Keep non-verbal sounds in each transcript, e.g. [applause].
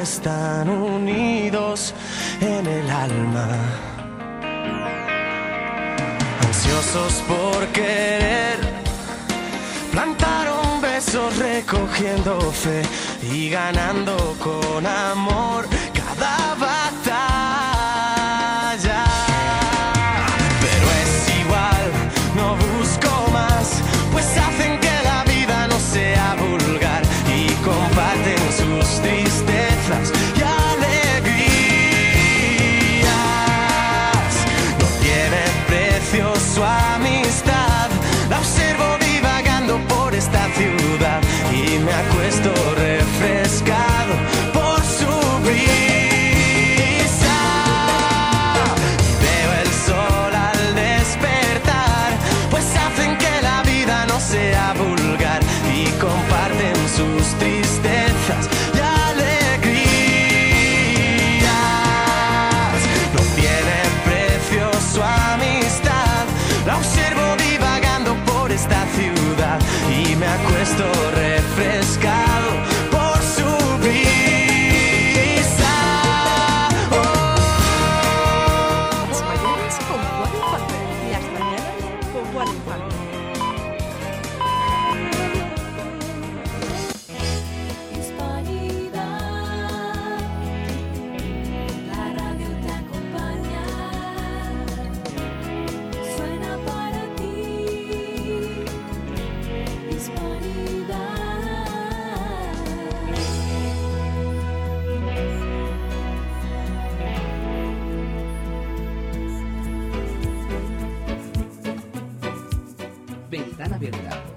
están unidos en el alma. Ansiosos por querer, plantaron besos recogiendo fe y ganando con amor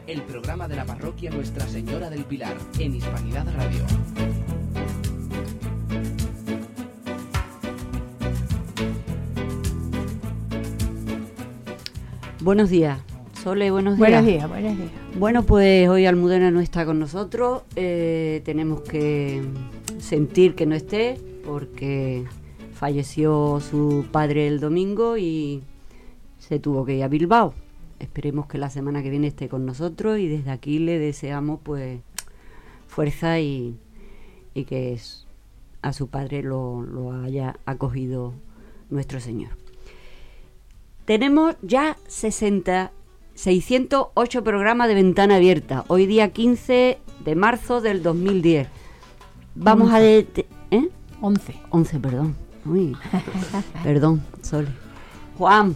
El programa de la parroquia Nuestra Señora del Pilar, en Hispanidad Radio. Buenos días. Sole, buenos días. Buenos días, buenos días. Bueno, pues hoy Almudena no está con nosotros. eh, tenemos que sentir que no esté porque falleció su padre el domingo y se tuvo que ir a Bilbao. Esperemos que la semana que viene esté con nosotros y desde aquí le deseamos pues fuerza y, y que es- a su padre lo, lo haya acogido nuestro Señor. Tenemos ya 60, 608 programas de ventana abierta. Hoy día 15 de marzo del 2010. Vamos a... De, ¿eh? 11. 11, perdón. Uy, perdón, Sole. Juan.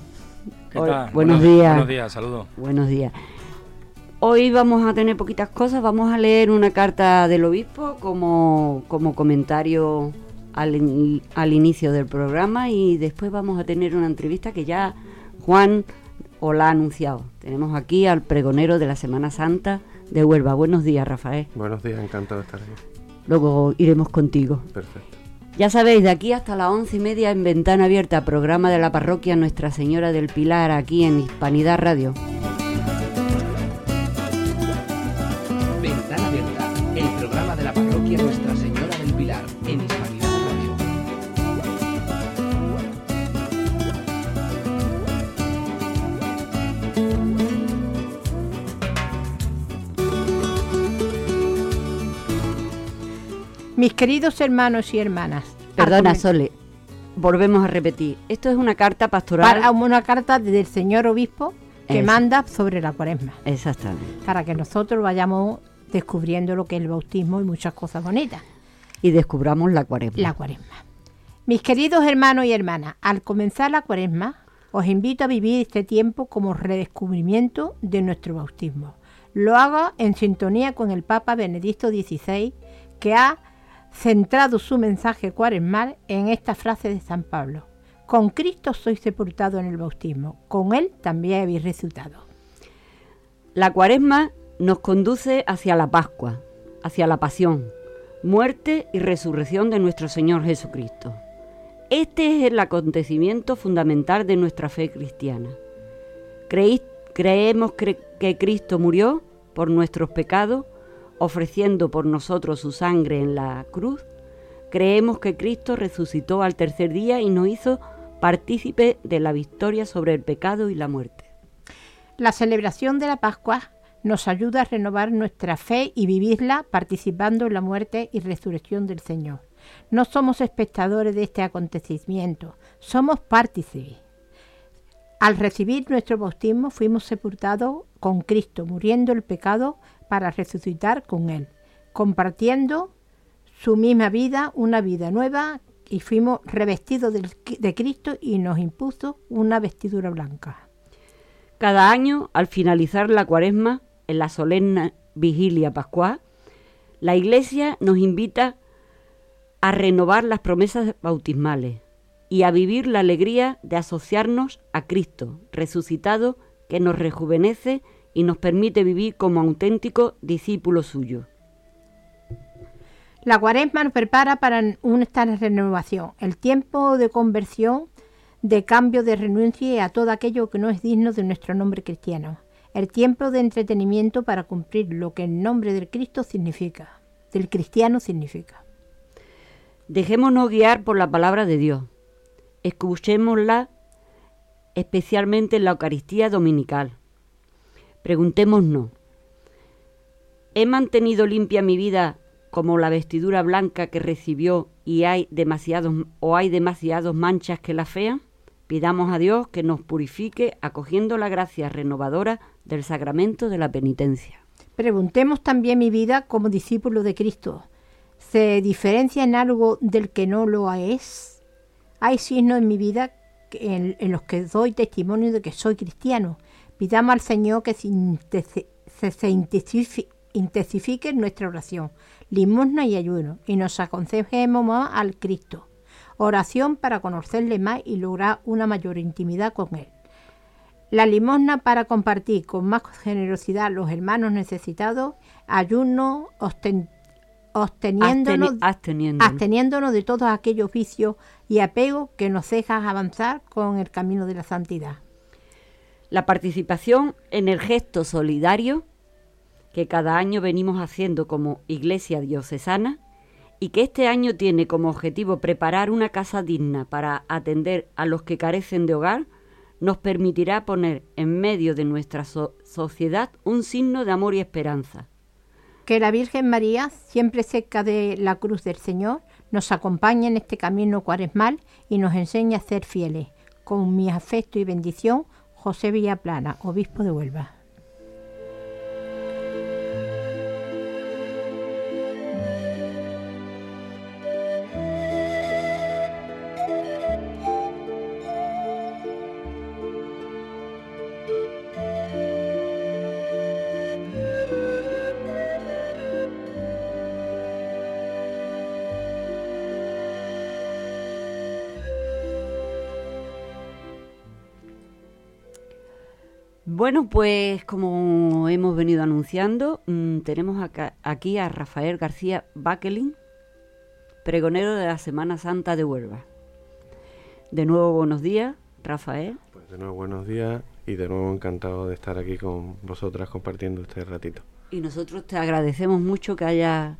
¿Qué hola, tal? Buenos días. Buenos días, saludos. Buenos días. Hoy vamos a tener poquitas cosas. Vamos a leer una carta del obispo como, como comentario al, in- al inicio del programa y después vamos a tener una entrevista que ya Juan os la ha anunciado. Tenemos aquí al pregonero de la Semana Santa de Huelva. Buenos días, Rafael. Buenos días, encantado de estar aquí. Luego iremos contigo. Perfecto. Ya sabéis, de aquí hasta las once y media en Ventana Abierta, programa de la parroquia Nuestra Señora del Pilar, aquí en Hispanidad Radio. Ventana Abierta, el programa de la parroquia Nuestra Mis queridos hermanos y hermanas. Perdona, Sole, volvemos a repetir. Esto es una carta pastoral. Para una carta del señor obispo que Eso. manda sobre la cuaresma. Exactamente. Para que nosotros vayamos descubriendo lo que es el bautismo y muchas cosas bonitas. Y descubramos la cuaresma. La cuaresma. Mis queridos hermanos y hermanas, al comenzar la cuaresma, os invito a vivir este tiempo como redescubrimiento de nuestro bautismo. Lo hago en sintonía con el Papa Benedicto XVI, que ha centrado su mensaje cuaresmal en esta frase de San Pablo. Con Cristo sois sepultado en el bautismo, con Él también habéis resucitado. La cuaresma nos conduce hacia la Pascua, hacia la pasión, muerte y resurrección de nuestro Señor Jesucristo. Este es el acontecimiento fundamental de nuestra fe cristiana. Creemos cre- que Cristo murió por nuestros pecados, ofreciendo por nosotros su sangre en la cruz. Creemos que Cristo resucitó al tercer día y nos hizo partícipe de la victoria sobre el pecado y la muerte. La celebración de la Pascua nos ayuda a renovar nuestra fe y vivirla participando en la muerte y resurrección del Señor. No somos espectadores de este acontecimiento, somos partícipes. Al recibir nuestro bautismo fuimos sepultados con Cristo, muriendo el pecado para resucitar con Él, compartiendo su misma vida, una vida nueva, y fuimos revestidos de Cristo y nos impuso una vestidura blanca. Cada año, al finalizar la cuaresma, en la solemne vigilia pascual, la Iglesia nos invita a renovar las promesas bautismales y a vivir la alegría de asociarnos a Cristo resucitado que nos rejuvenece y nos permite vivir como auténticos discípulos suyos. La cuaresma nos prepara para esta renovación, el tiempo de conversión, de cambio, de renuncia a todo aquello que no es digno de nuestro nombre cristiano. El tiempo de entretenimiento para cumplir lo que el nombre del Cristo significa, del cristiano significa. Dejémonos guiar por la palabra de Dios. Escuchémosla especialmente en la Eucaristía Dominical. Preguntémonos, ¿he mantenido limpia mi vida como la vestidura blanca que recibió y hay demasiados o hay demasiadas manchas que la fean? Pidamos a Dios que nos purifique acogiendo la gracia renovadora del sacramento de la penitencia. Preguntemos también mi vida como discípulo de Cristo. ¿Se diferencia en algo del que no lo es? Hay signos en mi vida en los que doy testimonio de que soy cristiano. Pidamos al Señor que se, intensi- se- se intensifi- intensifique nuestra oración, limosna y ayuno, y nos aconsejemos más al Cristo. Oración para conocerle más y lograr una mayor intimidad con Él. La limosna para compartir con más generosidad los hermanos necesitados, ayuno Absteni- absteniéndonos. absteniéndonos de todos aquellos vicios y apegos que nos dejan avanzar con el camino de la santidad. La participación en el gesto solidario que cada año venimos haciendo como Iglesia Diocesana y que este año tiene como objetivo preparar una casa digna para atender a los que carecen de hogar, nos permitirá poner en medio de nuestra so- sociedad un signo de amor y esperanza. Que la Virgen María, siempre cerca de la cruz del Señor, nos acompañe en este camino cuaresmal y nos enseñe a ser fieles. Con mi afecto y bendición, José Villaplana, obispo de Huelva. Bueno, pues como hemos venido anunciando, mm, tenemos acá- aquí a Rafael García Baquelin, pregonero de la Semana Santa de Huelva. De nuevo, buenos días, Rafael. Pues de nuevo buenos días y de nuevo encantado de estar aquí con vosotras compartiendo este ratito. Y nosotros te agradecemos mucho que, haya,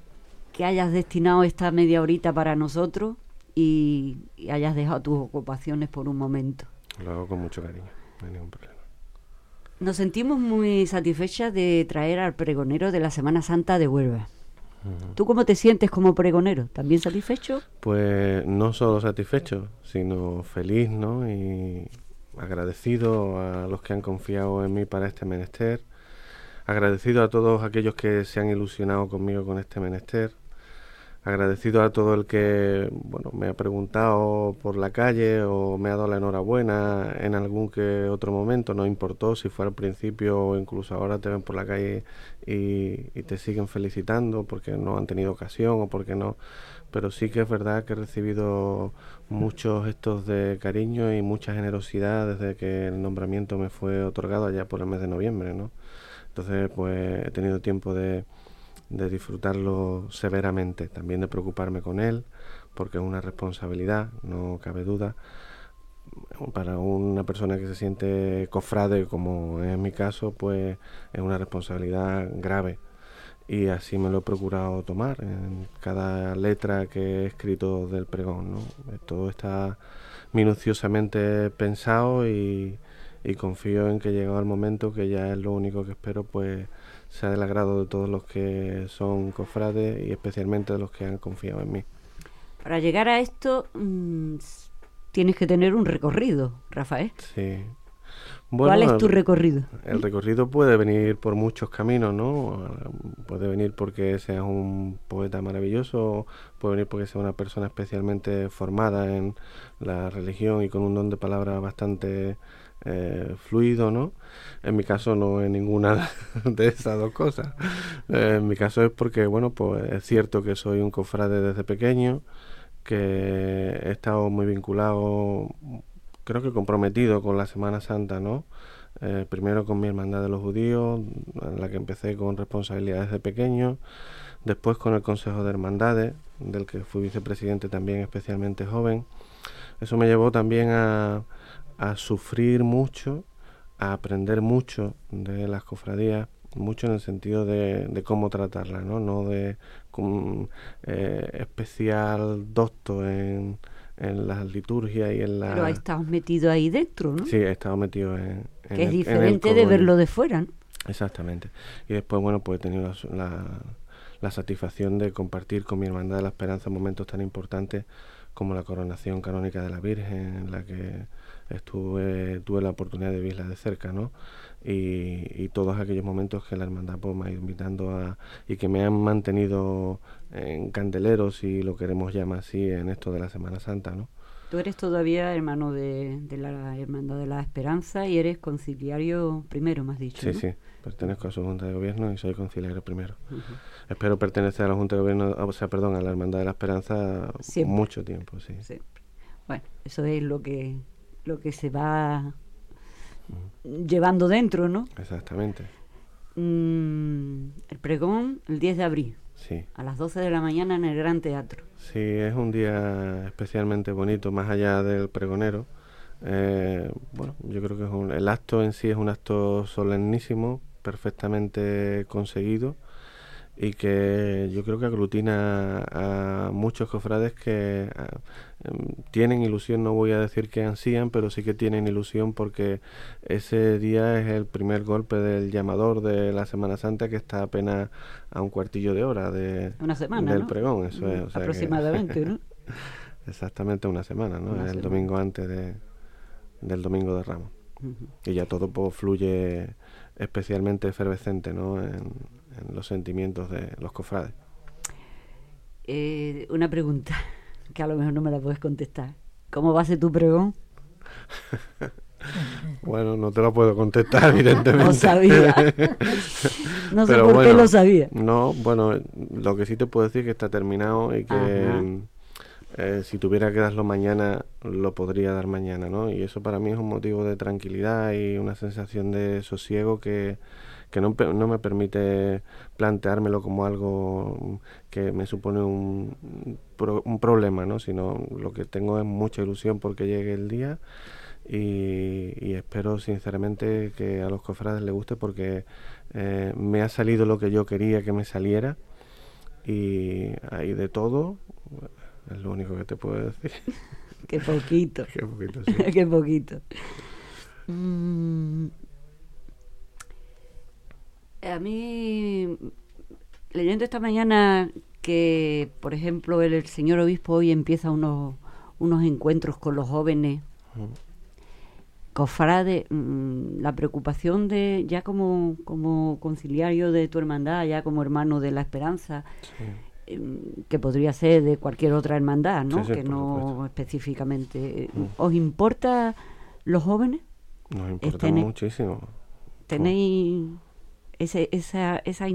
que hayas destinado esta media horita para nosotros y, y hayas dejado tus ocupaciones por un momento. Lo hago con mucho cariño, no hay ningún problema. Nos sentimos muy satisfechas de traer al pregonero de la Semana Santa de Huelva. ¿Tú cómo te sientes como pregonero? ¿También satisfecho? Pues no solo satisfecho, sino feliz, ¿no? Y agradecido a los que han confiado en mí para este menester. Agradecido a todos aquellos que se han ilusionado conmigo con este menester. Agradecido a todo el que, bueno, me ha preguntado por la calle o me ha dado la enhorabuena en algún que otro momento, no importó si fue al principio o incluso ahora te ven por la calle y, y te siguen felicitando porque no han tenido ocasión o porque no, pero sí que es verdad que he recibido muchos gestos de cariño y mucha generosidad desde que el nombramiento me fue otorgado allá por el mes de noviembre, ¿no? Entonces, pues he tenido tiempo de, de disfrutarlo severamente, también de preocuparme con él, porque es una responsabilidad, no cabe duda. Para una persona que se siente cofrade, como es mi caso, pues es una responsabilidad grave. Y así me lo he procurado tomar en cada letra que he escrito del pregón. ¿no? Todo está minuciosamente pensado y, y confío en que llegado el momento, que ya es lo único que espero, pues sea del agrado de todos los que son cofrades y especialmente de los que han confiado en mí. Para llegar a esto mm, tienes que tener un recorrido, Rafael. Sí. ¿Cuál es tu recorrido? El recorrido puede venir por muchos caminos, ¿no? Puede venir porque seas un poeta maravilloso, puede venir porque seas una persona especialmente formada en la religión y con un don de palabra bastante eh, fluido, ¿no? En mi caso no es ninguna [laughs] de esas dos cosas. Eh, en mi caso es porque, bueno, pues es cierto que soy un cofrade desde pequeño, que he estado muy vinculado, creo que comprometido con la Semana Santa, ¿no? Eh, primero con mi hermandad de los judíos, en la que empecé con responsabilidades de pequeño, después con el Consejo de Hermandades, del que fui vicepresidente también especialmente joven. Eso me llevó también a, a sufrir mucho, a aprender mucho de las cofradías, mucho en el sentido de, de cómo tratarlas, ¿no? No de con, eh, especial docto en, en las liturgias y en la... Pero estás metido ahí dentro, ¿no? Sí, he estado metido en... en que es el- en el diferente de verlo de fuera, ¿no? Exactamente. Y después, bueno, pues he tenido la, la- la satisfacción de compartir con mi Hermandad de la Esperanza momentos tan importantes como la coronación canónica de la Virgen, en la que estuve, tuve la oportunidad de vivirla de cerca, ¿no? Y, y todos aquellos momentos que la Hermandad pues, me ha ido invitando a... y que me han mantenido en candeleros, si lo queremos llamar así, en esto de la Semana Santa, ¿no? Tú eres todavía hermano de, de la Hermandad de la Esperanza y eres conciliario primero, me has dicho. Sí, ¿no? sí, pertenezco a su Junta de Gobierno y soy conciliario primero. Espero pertenecer a la Junta de Gobierno, o sea, perdón, a la Hermandad de la Esperanza Siempre. mucho tiempo, sí. Siempre. Bueno, eso es lo que, lo que se va llevando dentro, ¿no? Exactamente, Mm, el pregón el 10 de abril, sí. a las 12 de la mañana en el Gran Teatro. Sí, es un día especialmente bonito, más allá del pregonero. Eh, bueno, yo creo que es un- el acto en sí es un acto solemnísimo, perfectamente conseguido y que yo creo que aglutina a muchos cofrades que em, tienen ilusión, no voy a decir que ansían, pero sí que tienen ilusión porque ese día es el primer golpe del llamador de la Semana Santa que está apenas a un cuartillo de hora de, Una semana, del ¿no? pregón, eso es. O sea que- Aproximadamente, ¿no? [laughs] Exactamente una semana, ¿no? Una Es el semana. domingo antes de, del domingo de Ramos. Ujú. Y ya todo pues, fluye especialmente efervescente, ¿no? En, en los sentimientos de los cofrades. Eh, una pregunta [laughs] que a lo mejor no me la puedes contestar. ¿Cómo va a ser tu pregón? [laughs] Bueno, no te lo puedo contestar, [laughs] evidentemente. Lo sabía. No sé Pero por qué lo sabía. No, bueno, lo que sí te puedo decir es que está terminado y que eh, si tuviera que darlo mañana, lo podría dar mañana, ¿no? Y eso para mí es un motivo de tranquilidad y una sensación de sosiego que, que no, me permite planteármelo como algo que me supone un, pro- un problema, ¿no? Sino lo que tengo es mucha ilusión porque llegue el día y, y espero sinceramente que a los cofrades les guste porque eh, me ha salido lo que yo quería que me saliera y hay de todo es lo único que te puedo decir [laughs] Qué poquito. [laughs] Qué poquito, sí. [laughs] Qué poquito. Mm, a mí, leyendo esta mañana que, por ejemplo, el, el señor obispo hoy empieza unos, unos encuentros con los jóvenes, cofrades, mm, la preocupación de, ya como, como conciliario de tu hermandad, ya como hermano de la esperanza, Sí. em, que podría ser de cualquier otra hermandad, ¿no? Sí, sí, que no supuesto. específicamente. Mm. ¿Os importa los jóvenes? nos importa Estén- muchísimo ¿Tenéis ese, esa, esa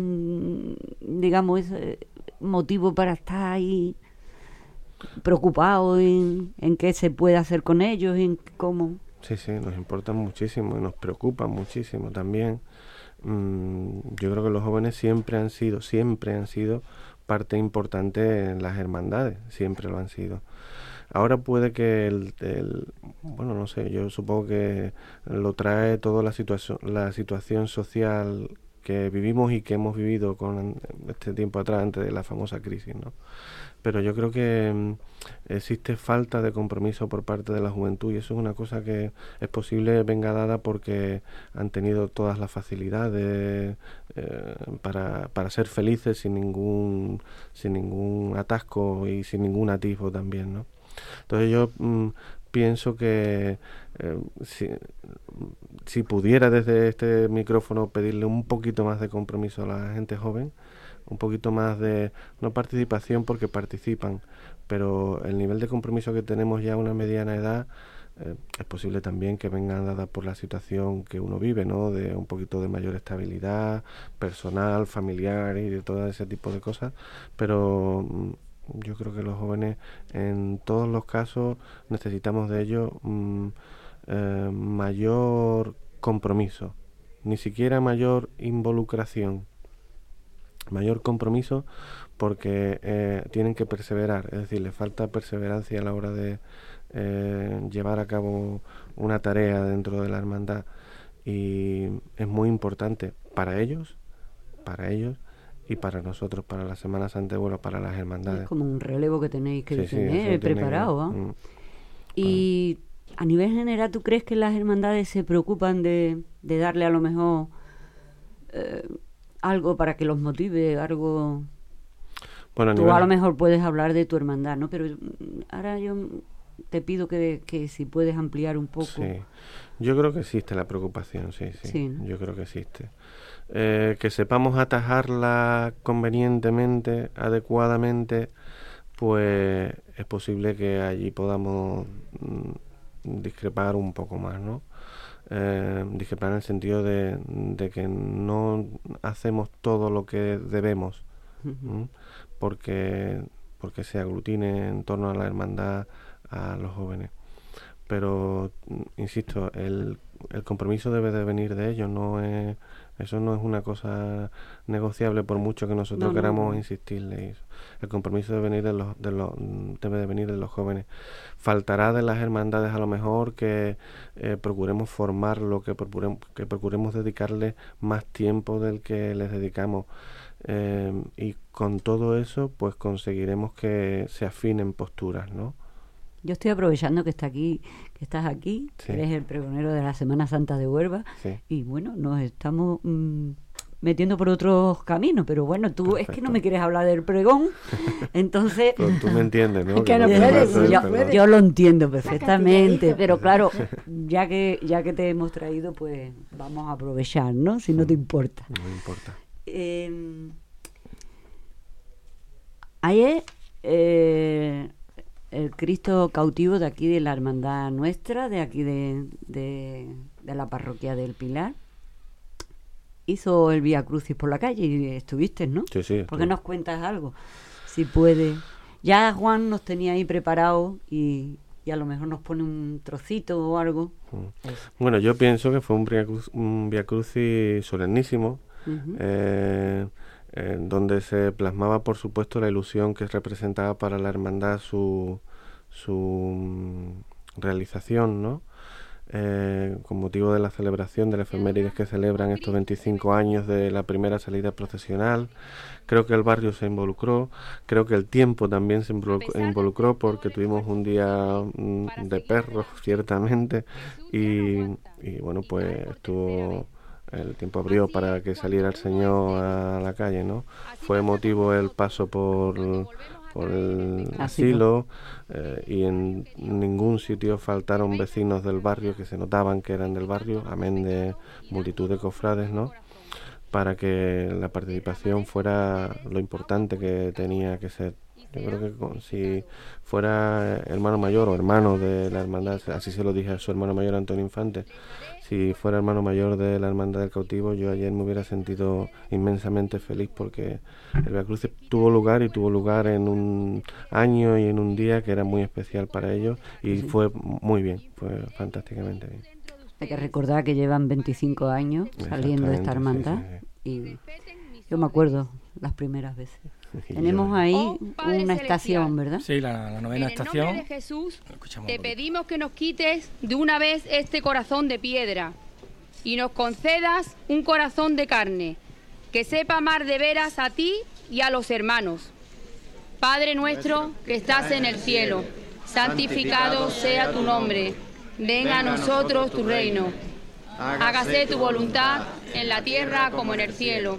digamos, ese motivo para estar ahí preocupado en, en qué se puede hacer con ellos, en cómo? Sí, sí, nos importa muchísimo y nos preocupa muchísimo también. Mm, yo creo que los jóvenes siempre han sido, siempre han sido parte importante en las hermandades, siempre lo han sido. Ahora puede que el, el- bueno, no sé, yo supongo que lo trae toda la situación, la situación social vivimos y que hemos vivido con este tiempo atrás antes de la famosa crisis, ¿no? Pero yo creo que mm, existe falta de compromiso por parte de la juventud y eso es una cosa que es posible venga dada porque han tenido todas las facilidades eh, para, para ser felices sin ningún sin ningún atasco y sin ningún atisbo también, ¿no? Entonces yo mm, pienso que eh, si, si pudiera desde este micrófono pedirle un poquito más de compromiso a la gente joven, un poquito más de, no participación porque participan, pero el nivel de compromiso que tenemos ya a una mediana edad, eh, es posible también que vengan dadas por la situación que uno vive, ¿no? De un poquito de mayor estabilidad personal, familiar y de todo ese tipo de cosas, pero mm, yo creo que los jóvenes en todos los casos necesitamos de ellos mm, eh, mayor compromiso, ni siquiera mayor involucración, mayor compromiso porque eh, tienen que perseverar, es decir, les falta perseverancia a la hora de eh, llevar a cabo una tarea dentro de la hermandad y es muy importante para ellos, para ellos y para nosotros, para la Semana Santa, bueno, para las hermandades. Es como un relevo que tenéis que Sí, tener que- preparado. ¿ah? mm. Y a nivel general, ¿tú crees que las hermandades se preocupan de, de darle a lo mejor eh, algo para que los motive, algo... Bueno, a Tú nivel- a lo mejor puedes hablar de tu hermandad, ¿no? Pero mm, ahora yo te pido que, que si puedes ampliar un poco. Sí, yo creo que existe la preocupación, sí, sí. Sí, ¿no? Yo creo que existe. Eh, que sepamos atajarla convenientemente, adecuadamente, pues es posible que allí podamos mm, discrepar un poco más, ¿no? Eh, discrepar en el sentido de, de que no hacemos todo lo que debemos, porque porque se aglutine en torno a la hermandad a los jóvenes. Pero, insisto, el, el compromiso debe de venir de ellos, no es, eso no es una cosa negociable por mucho que nosotros No, no, queramos no. insistirle. eso. El compromiso debe venir de los, de los, debe de venir de los jóvenes. Faltará de las hermandades a lo mejor que eh, procuremos formarlo, que procuremos, que procuremos dedicarle más tiempo del que les dedicamos. Eh, y con todo eso, pues conseguiremos que se afinen posturas, ¿no? Yo estoy aprovechando que está aquí, que estás aquí, Sí. eres el pregonero de la Semana Santa de Huelva, Sí. y bueno, nos estamos mm, metiendo por otros caminos, pero bueno, tú es que no me quieres hablar del pregón, entonces Pero tú me entiendes, ¿no? [laughs] Que no puedes, yo, yo lo entiendo perfectamente, pero claro, ya que ya que te hemos traído, pues vamos a aprovechar, ¿no? Si no te importa. No me importa. Eh, ayer eh, el Cristo cautivo de aquí de la hermandad nuestra, de aquí de, de- de la parroquia del Pilar, hizo el Vía Crucis por la calle y estuviste, ¿no? Sí, sí. ¿Por qué nos cuentas algo? Si puede. Ya Juan nos tenía ahí preparado y, y a lo mejor nos pone un trocito o algo. Eso. Bueno, yo pienso que fue un Via, Cruz- un Via Crucis solemnísimo, eh, en donde se plasmaba, por supuesto, la ilusión que representaba para la hermandad su, su mm, realización, ¿no? Eh, con motivo de la celebración de la efemérides que celebran estos 25 años de la primera salida procesional. Creo que el barrio se involucró, creo que el tiempo también se involu- involucró porque tuvimos un día mm, de perros, ciertamente, y, y bueno, pues estuvo el tiempo abrió para que saliera el Señor a la calle, ¿no? Fue emotivo el paso por, por el asilo eh, y en ningún sitio faltaron vecinos del barrio que se notaban que eran del barrio, amén de multitud de cofrades, ¿no? Para que la participación fuera lo importante que tenía que ser. Yo creo que con- si fuera hermano mayor o hermano de la hermandad, así se lo dije a su hermano mayor Antonio Infante, si fuera hermano mayor de la hermandad del cautivo, yo ayer me hubiera sentido inmensamente feliz porque el Crucis tuvo lugar y tuvo lugar en un año y en un día que era muy especial para ellos y fue muy bien, fue fantásticamente bien. Hay que recordar que llevan 25 años saliendo de esta sí, hermandad y yo me acuerdo las primeras veces. Tenemos ahí Oh, una Celestial. estación, ¿verdad? Sí, la, la novena en el estación. nombre de Jesús, te pedimos que nos quites de una vez este corazón de piedra y nos concedas un corazón de carne que sepa amar de veras a ti y a los hermanos. Padre nuestro que estás en el cielo, santificado sea tu nombre. Venga a nosotros tu reino. Hágase tu voluntad en la tierra como en el cielo.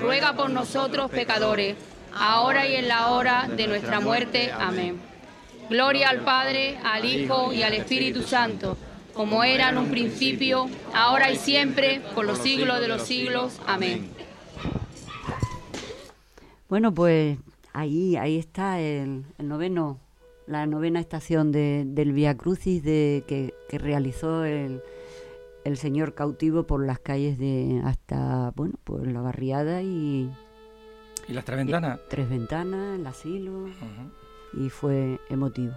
ruega por nosotros pecadores, ahora y en la hora de nuestra muerte. Amén. Gloria al Padre, al Hijo y al Espíritu Santo, como era en un principio, ahora y siempre, por los siglos de los siglos. Amén. Bueno, pues ahí, ahí está el, noveno, la novena estación de- del Via Crucis de, que realizó el, el señor cautivo por las calles de hasta, bueno, pues la barriada y ¿Y las tres ventanas? tres ventanas, el asilo, y fue emotivo.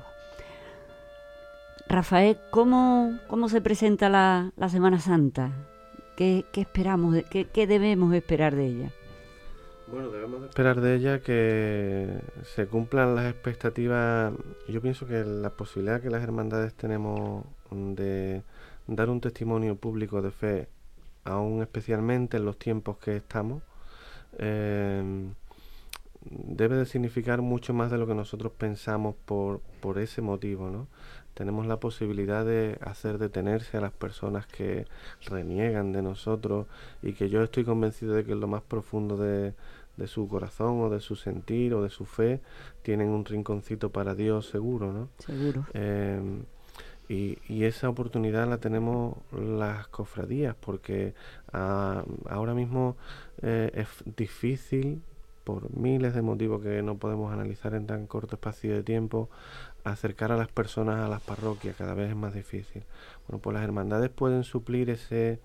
Rafael, ¿cómo, cómo se presenta la, la Semana Santa? ¿Qué, qué esperamos, de- qué, qué debemos esperar de ella? Bueno, debemos de esperar de ella que se cumplan las expectativas. Yo pienso que la posibilidad que las hermandades tenemos de dar un testimonio público de fe, aún especialmente en los tiempos que estamos, eh, debe de significar mucho más de lo que nosotros pensamos por, por ese motivo, ¿no? Tenemos la posibilidad de hacer detenerse a las personas que reniegan de nosotros y que yo estoy convencido de que en lo más profundo de, de su corazón o de su sentir o de su fe tienen un rinconcito para Dios seguro, ¿no? Seguro. Eh, y, y esa oportunidad la tenemos las cofradías, porque ah, ahora mismo eh, es difícil, por miles de motivos que no podemos analizar en tan corto espacio de tiempo, acercar a las personas a las parroquias, cada vez es más difícil. Bueno, pues las hermandades pueden suplir ese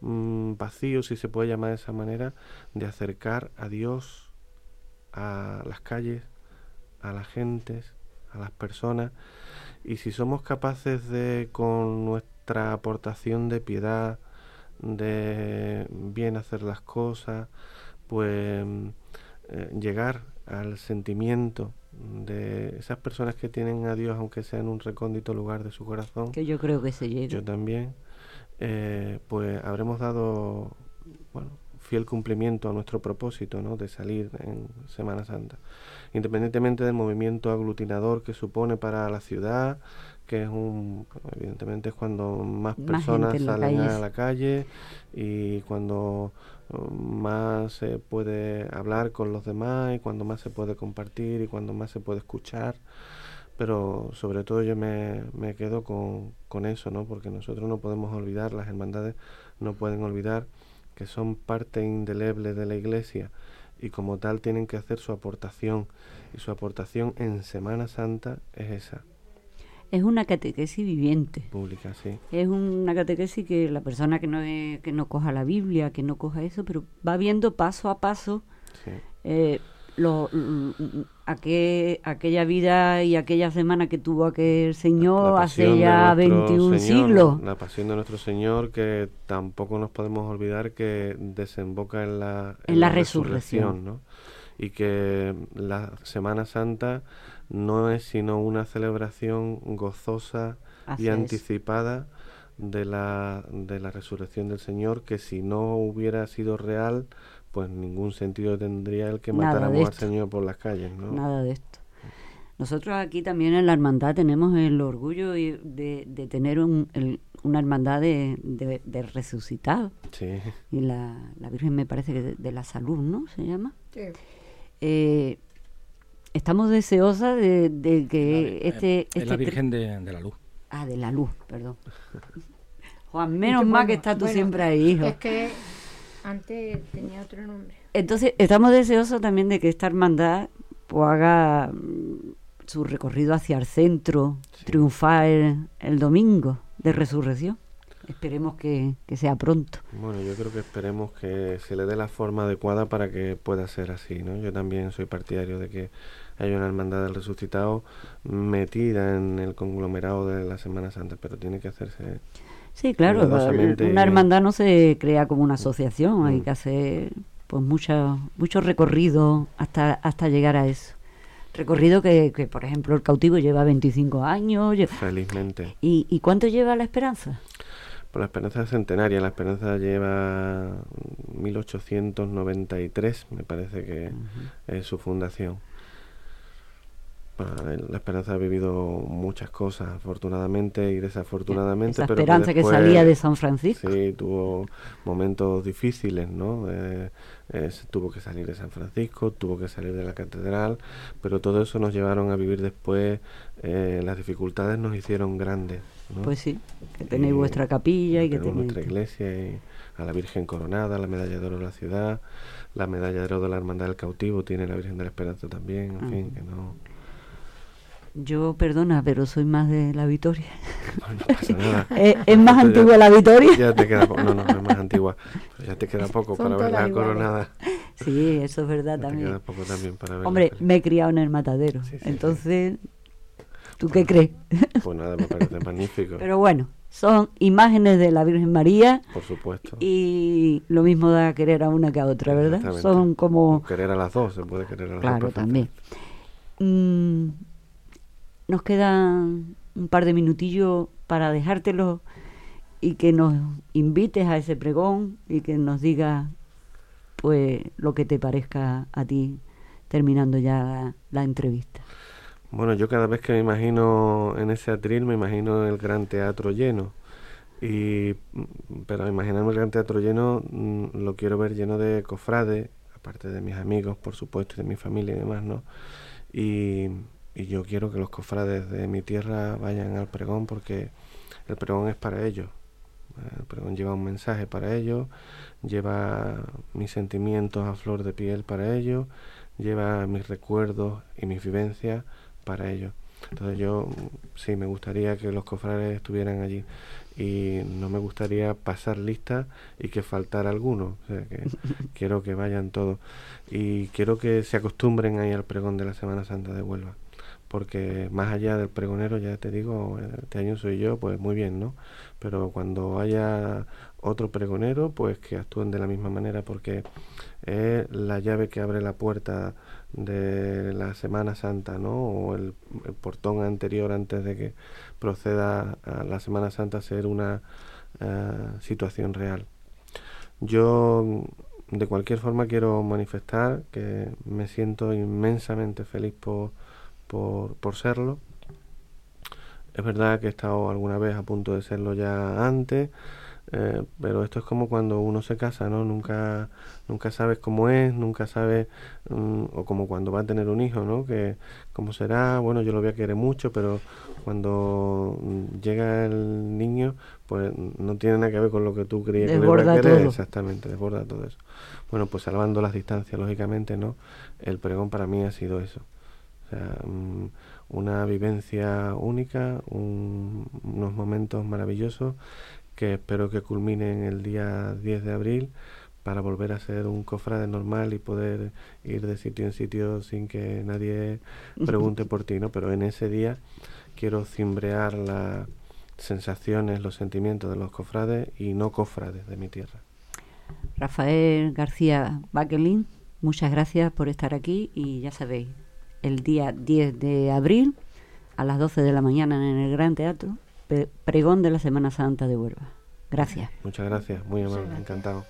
mm, vacío, si se puede llamar de esa manera, de acercar a Dios a las calles, a las gentes, a las personas, y si somos capaces de, con nuestra aportación de piedad, de bien hacer las cosas, pues eh, llegar al sentimiento de esas personas que tienen a Dios, aunque sea en un recóndito lugar de su corazón, Que yo creo que se llega. yo también, eh, pues habremos dado bueno, fiel cumplimiento a nuestro propósito ¿no? de salir en Semana Santa. Independientemente del movimiento aglutinador que supone para la ciudad, que es un, evidentemente es cuando más Más personas salen a la calle y cuando eh, más se puede hablar con los demás y cuando más se puede compartir y cuando más se puede escuchar pero sobre todo yo me, me quedo con, con eso, ¿no? Porque nosotros no podemos olvidar, las hermandades no pueden olvidar que son parte indeleble de la Iglesia y como tal tienen que hacer su aportación y su aportación en Semana Santa es esa, Es una catequesis viviente. pública, sí. Es una catequesis que la persona que no, es- que no coja la Biblia, que no coja eso, pero va viendo paso a paso sí. eh, lo, l- l- aquel- aquella vida y aquella semana que tuvo aquel señor hace ya nuestro 21 Señor, siglos. La pasión de nuestro Señor que tampoco nos podemos olvidar que desemboca en la, En la resurrección. ¿no? Y que la Semana Santa no es sino una celebración gozosa Así y es. anticipada de la, de la resurrección del Señor que si no hubiera sido real pues ningún sentido tendría el que Nada matáramos al. Señor por las calles, ¿no? Nada de esto. Nosotros aquí también en la hermandad tenemos el orgullo y- de, de tener un- el- una hermandad de, de, de resucitado. Sí. Y la, la Virgen me parece que de, de la salud, ¿no? Se llama. Eh, estamos deseosas de, de que este... es este la cri- Virgen de, de la Luz. Ah, de la luz, perdón. [laughs] Juan, menos mal que estás tú bueno, siempre ahí, hijo. Es que antes tenía otro nombre. Entonces, estamos deseosos también de que esta hermandad pues, haga mm, su recorrido hacia el centro, Sí. triunfar el, el domingo de resurrección. Esperemos que, que sea pronto. Bueno, yo creo que esperemos que se le dé la forma adecuada para que pueda ser así, ¿no? Yo también soy partidario de que haya una hermandad del resucitado metida en el conglomerado de la Semana Santa, pero tiene que hacerse Sí, claro, una hermandad no se crea como una asociación, hay Mm. que hacer pues mucha, mucho recorrido hasta, hasta llegar a eso. Recorrido que, que, por ejemplo, el cautivo lleva 25 años. felizmente. ¿Y, ¿Y cuánto lleva la esperanza? Por la Esperanza es centenaria, la Esperanza lleva 1893, me parece que es su fundación. Bueno, la Esperanza ha vivido muchas cosas, afortunadamente y desafortunadamente. Esa pero esperanza que después- salía de San Francisco. Sí, tuvo momentos difíciles, ¿no? Eh, eh, tuvo que salir de San Francisco, tuvo que salir de la catedral, pero todo eso nos llevaron a vivir después, eh, las dificultades nos hicieron grandes, ¿no? Pues sí, que tenéis Y vuestra capilla y que tenéis... nuestra iglesia y a la Virgen Coronada, la medalla de oro de la ciudad, la medalla de oro de la Hermandad del Cautivo, tiene la Virgen de la Esperanza también, en Ah. fin, que no, Yo, perdona, pero soy más de la Victoria. no pasa nada. ¿Es, [laughs] es más Esto ya- antigua la Victoria? Ya te queda poco, no, no, no es más antigua, ya te queda [laughs] poco Son para ver la iguales. coronada. Sí, eso es verdad Ya te queda también. poco también para ver. Hombre, me he criado en el matadero, Sí, sí, sí. entonces, ¿tú qué crees? [laughs] Pues nada, me parece magnífico, Pero bueno, son imágenes de la Virgen María por supuesto. y lo mismo da querer a una que a otra, ¿verdad? Son como... Querer a las dos, se puede querer a las Claro, dos. también. Mm, nos quedan un par de minutillos para dejártelo y que nos invites a ese pregón y que nos digas pues lo que te parezca a ti terminando ya la, entrevista. Bueno, yo cada vez que me imagino en ese atril, me imagino el gran teatro lleno. Y, pero imaginarme el gran teatro lleno, mm, lo quiero ver lleno de cofrades, aparte de mis amigos, por supuesto, y de mi familia y demás, ¿no? Y, y yo quiero que los cofrades de mi tierra vayan al pregón porque el pregón es para ellos. El pregón lleva un mensaje para ellos, lleva mis sentimientos a flor de piel para ellos, lleva mis recuerdos y mis vivencias para ellos. Entonces yo mm, sí me gustaría que los cofrades estuvieran allí y no me gustaría pasar lista y que faltara alguno. O sea, que [laughs] quiero que vayan todos y quiero que se acostumbren ahí al pregón de la Semana Santa de Huelva. Porque más allá del pregonero, ya te digo, este año soy yo, pues muy bien, ¿no? Pero cuando haya otro pregonero, pues que actúen de la misma manera, porque es la llave que abre la puerta de la Semana Santa, ¿no? O el, portón anterior antes de que proceda a la Semana Santa a ser una eh, situación real. Yo, de cualquier forma, quiero manifestar que me siento inmensamente feliz por, por, por serlo. Es verdad que he estado alguna vez a punto de serlo ya antes, eh, pero esto es como cuando uno se casa, ¿no? Nunca, nunca sabes cómo es, nunca sabes, mm, o como cuando va a tener un hijo, ¿no? Que cómo será, bueno, yo lo voy a querer mucho, pero cuando mm, llega el niño, pues no tiene nada que ver con lo que tú creías que le iba a querer. todo. Exactamente, desborda todo eso. Bueno, pues salvando las distancias, lógicamente, ¿no? El pregón para mí ha sido eso. O sea, mm, una vivencia única, un- unos momentos maravillosos que espero que culminen el día 10 de abril para volver a ser un cofrade normal y poder ir de sitio en sitio sin que nadie [laughs] pregunte por ti, ¿no? Pero en ese día quiero cimbrear las sensaciones, los sentimientos de los cofrades y no cofrades de mi tierra. Rafael García Baquelin, muchas gracias por estar aquí y ya sabéis, el día 10 de abril a las 12 de la mañana en el Gran Teatro, pe- pregón de la Semana Santa de Huelva. Gracias. Muchas gracias, muy amable, encantado.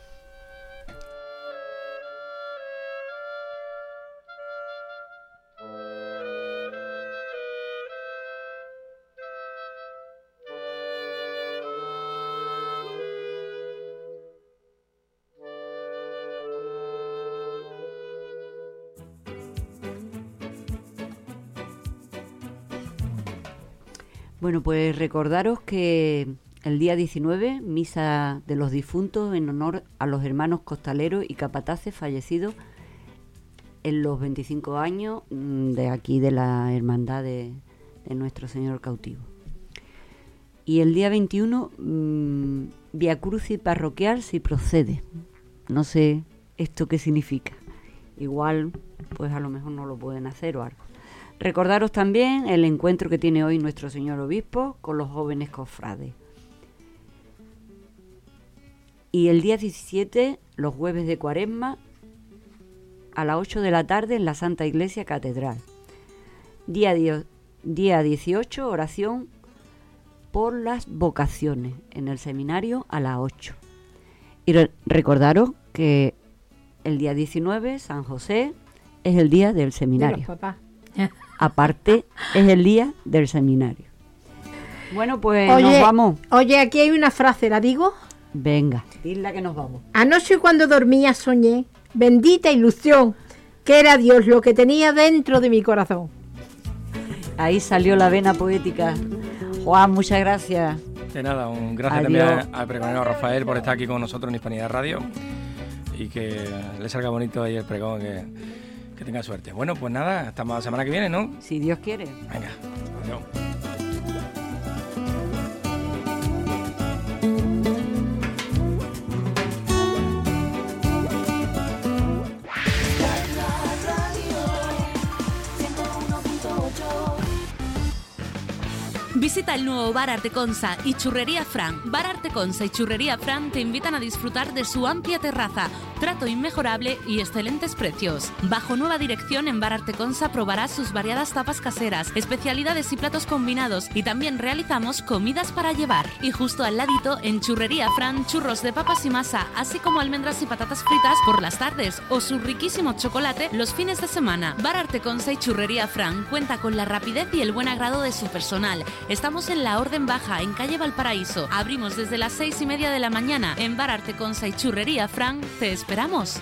Bueno, pues recordaros que el día 19, misa de los difuntos en honor a los hermanos costaleros y capataces fallecidos en los 25 años mm, de aquí de la hermandad de, nuestro Señor cautivo. Y el día 21, mm, Via Crucis parroquial si procede. No sé esto qué significa. Igual, pues a lo mejor no lo pueden hacer o algo. Recordaros también el encuentro que tiene hoy nuestro señor obispo con los jóvenes cofrades. Y el día 17, los jueves de cuaresma, a las 8 de la tarde en la Santa Iglesia Catedral. Día, día 18, oración por las vocaciones en el seminario a las 8. Y re- recordaros que el día 19, San José, es el día del De los seminario. papás. [laughs] Aparte, es el día del seminario. Bueno, pues Oye, nos vamos. oye, aquí hay una frase, ¿la digo? Venga, dile que nos vamos. Anoche cuando dormía soñé, bendita ilusión, que era Dios lo que tenía dentro de mi corazón. Ahí salió la vena poética. Juan, muchas gracias. De nada, un gracias Adiós. también al pregonero Rafael por estar aquí con nosotros en Hispanidad Radio y que le salga bonito ahí el pregón, que, que tenga suerte. Bueno, pues nada, estamos la semana que viene, ¿no? Si Dios quiere. Venga, adiós. El nuevo Bar Arteconsa y Churrería Fran. Bar Arteconsa y Churrería Fran te invitan a disfrutar de su amplia terraza, trato inmejorable y excelentes precios. Bajo nueva dirección en Bar Arteconsa probarás sus variadas tapas caseras, especialidades y platos combinados y también realizamos comidas para llevar. Y justo al ladito en Churrería Fran, churros de papas y masa, así como almendras y patatas fritas por las tardes o su riquísimo chocolate los fines de semana. Bar Arteconsa y Churrería Fran cuenta con la rapidez y el buen agrado de su personal. Estamos en la Orden Baja, en calle Valparaíso. Abrimos desde las seis y media de la mañana. En Bar Arteconsa y Churrería Fran, te esperamos.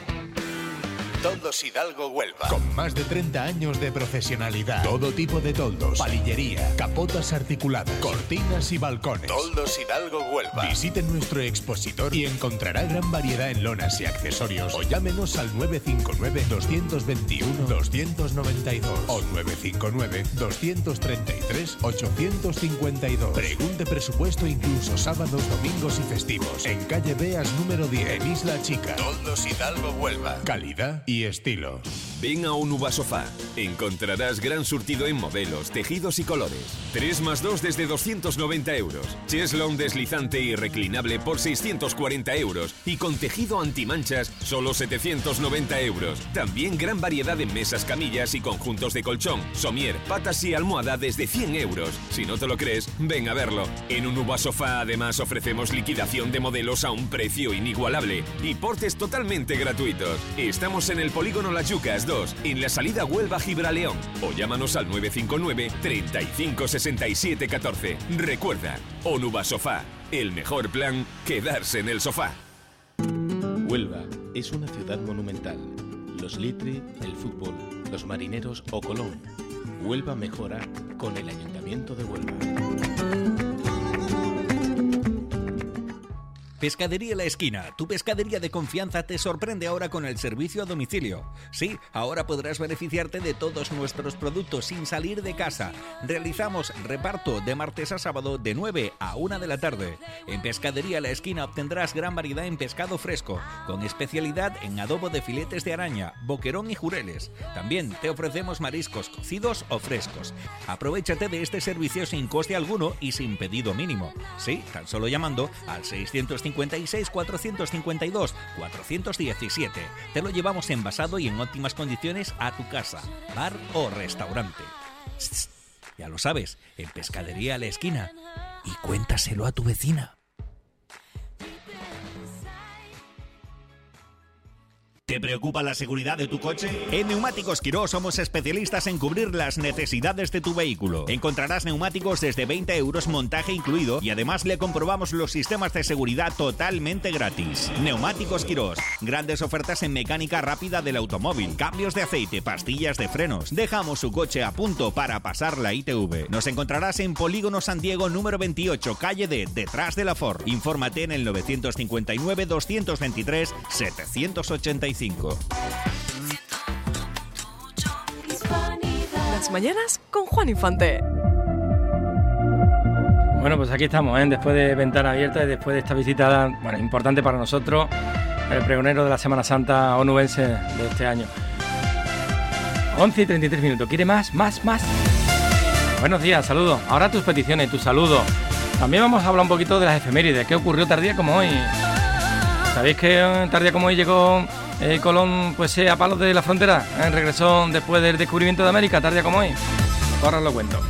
Toldos Hidalgo Huelva. Con más de 30 años de profesionalidad. Todo tipo de toldos. Palillería. Capotas articuladas. Cortinas y balcones. Toldos Hidalgo Huelva. Visite nuestro expositor y encontrará gran variedad en lonas y accesorios. O llámenos al 959-221-292 o 959-233-852. Pregunte presupuesto incluso sábados, domingos y festivos. En calle Beas número 10, en Isla Chica. Toldos Hidalgo Huelva. Calidad y estilo. Ven a Onuba Sofá. Encontrarás gran surtido en modelos, tejidos y colores. 3 más 2 desde 290 euros. Cheslon deslizante y reclinable por 640 euros. Y con tejido antimanchas, solo 790 euros. También gran variedad en mesas, camillas y conjuntos de colchón, somier, patas y almohada desde 100 euros. Si no te lo crees, ven a verlo. En Unuba Sofá además ofrecemos liquidación de modelos a un precio inigualable y portes totalmente gratuitos. Estamos en el Polígono Las Yucas 2, en la salida Huelva Gibraleón. O llámanos al 959 35 67 14. Recuerda, Onuba Sofá, el mejor plan, quedarse en el sofá. Huelva es una ciudad monumental. Los Litri, el fútbol, los marineros o Colón. Huelva mejora con el Ayuntamiento de Huelva. Pescadería La Esquina, tu pescadería de confianza te sorprende ahora con el servicio a domicilio. Sí, ahora podrás beneficiarte de todos nuestros productos sin salir de casa. Realizamos reparto de martes a sábado de 9 a 1 de la tarde. En Pescadería La Esquina obtendrás gran variedad en pescado fresco, con especialidad en adobo de filetes de araña, boquerón y jureles. También te ofrecemos mariscos cocidos o frescos. Aprovechate de este servicio sin coste alguno y sin pedido mínimo. Sí, tan solo llamando al 656 452 417. Te lo llevamos envasado y en óptimas condiciones a tu casa, bar o restaurante. Ya lo sabes, en Pescadería a la esquina. Y cuéntaselo a tu vecina. ¿Te preocupa la seguridad de tu coche? En Neumáticos Quiró somos especialistas en cubrir las necesidades de tu vehículo. Encontrarás neumáticos desde 20 euros montaje incluido y además le comprobamos los sistemas de seguridad totalmente gratis. Neumáticos Quirós. Grandes ofertas en mecánica rápida del automóvil, cambios de aceite, pastillas de frenos. Dejamos su coche a punto para pasar la ITV. Nos encontrarás en Polígono San Diego número 28, calle D, detrás de la Ford. Infórmate en el 959 223 785. Las mañanas con Juan Infante. Bueno, pues aquí estamos, ¿eh? después de ventana abierta y después de esta visita, bueno, importante para nosotros, el pregonero de la Semana Santa onubense de este año. 11 y 33 minutos. ¿Quiere más? ¿Más? ¿Más? Buenos días, saludos. Ahora tus peticiones, tus saludos. También vamos a hablar un poquito de las efemérides. ¿Qué ocurrió tardía como hoy? ¿Sabéis que eh, tardía como hoy llegó eh, Colón pues, a palos de la frontera? Eh, regresó después del descubrimiento de América, tardía como hoy. Ahora lo cuento.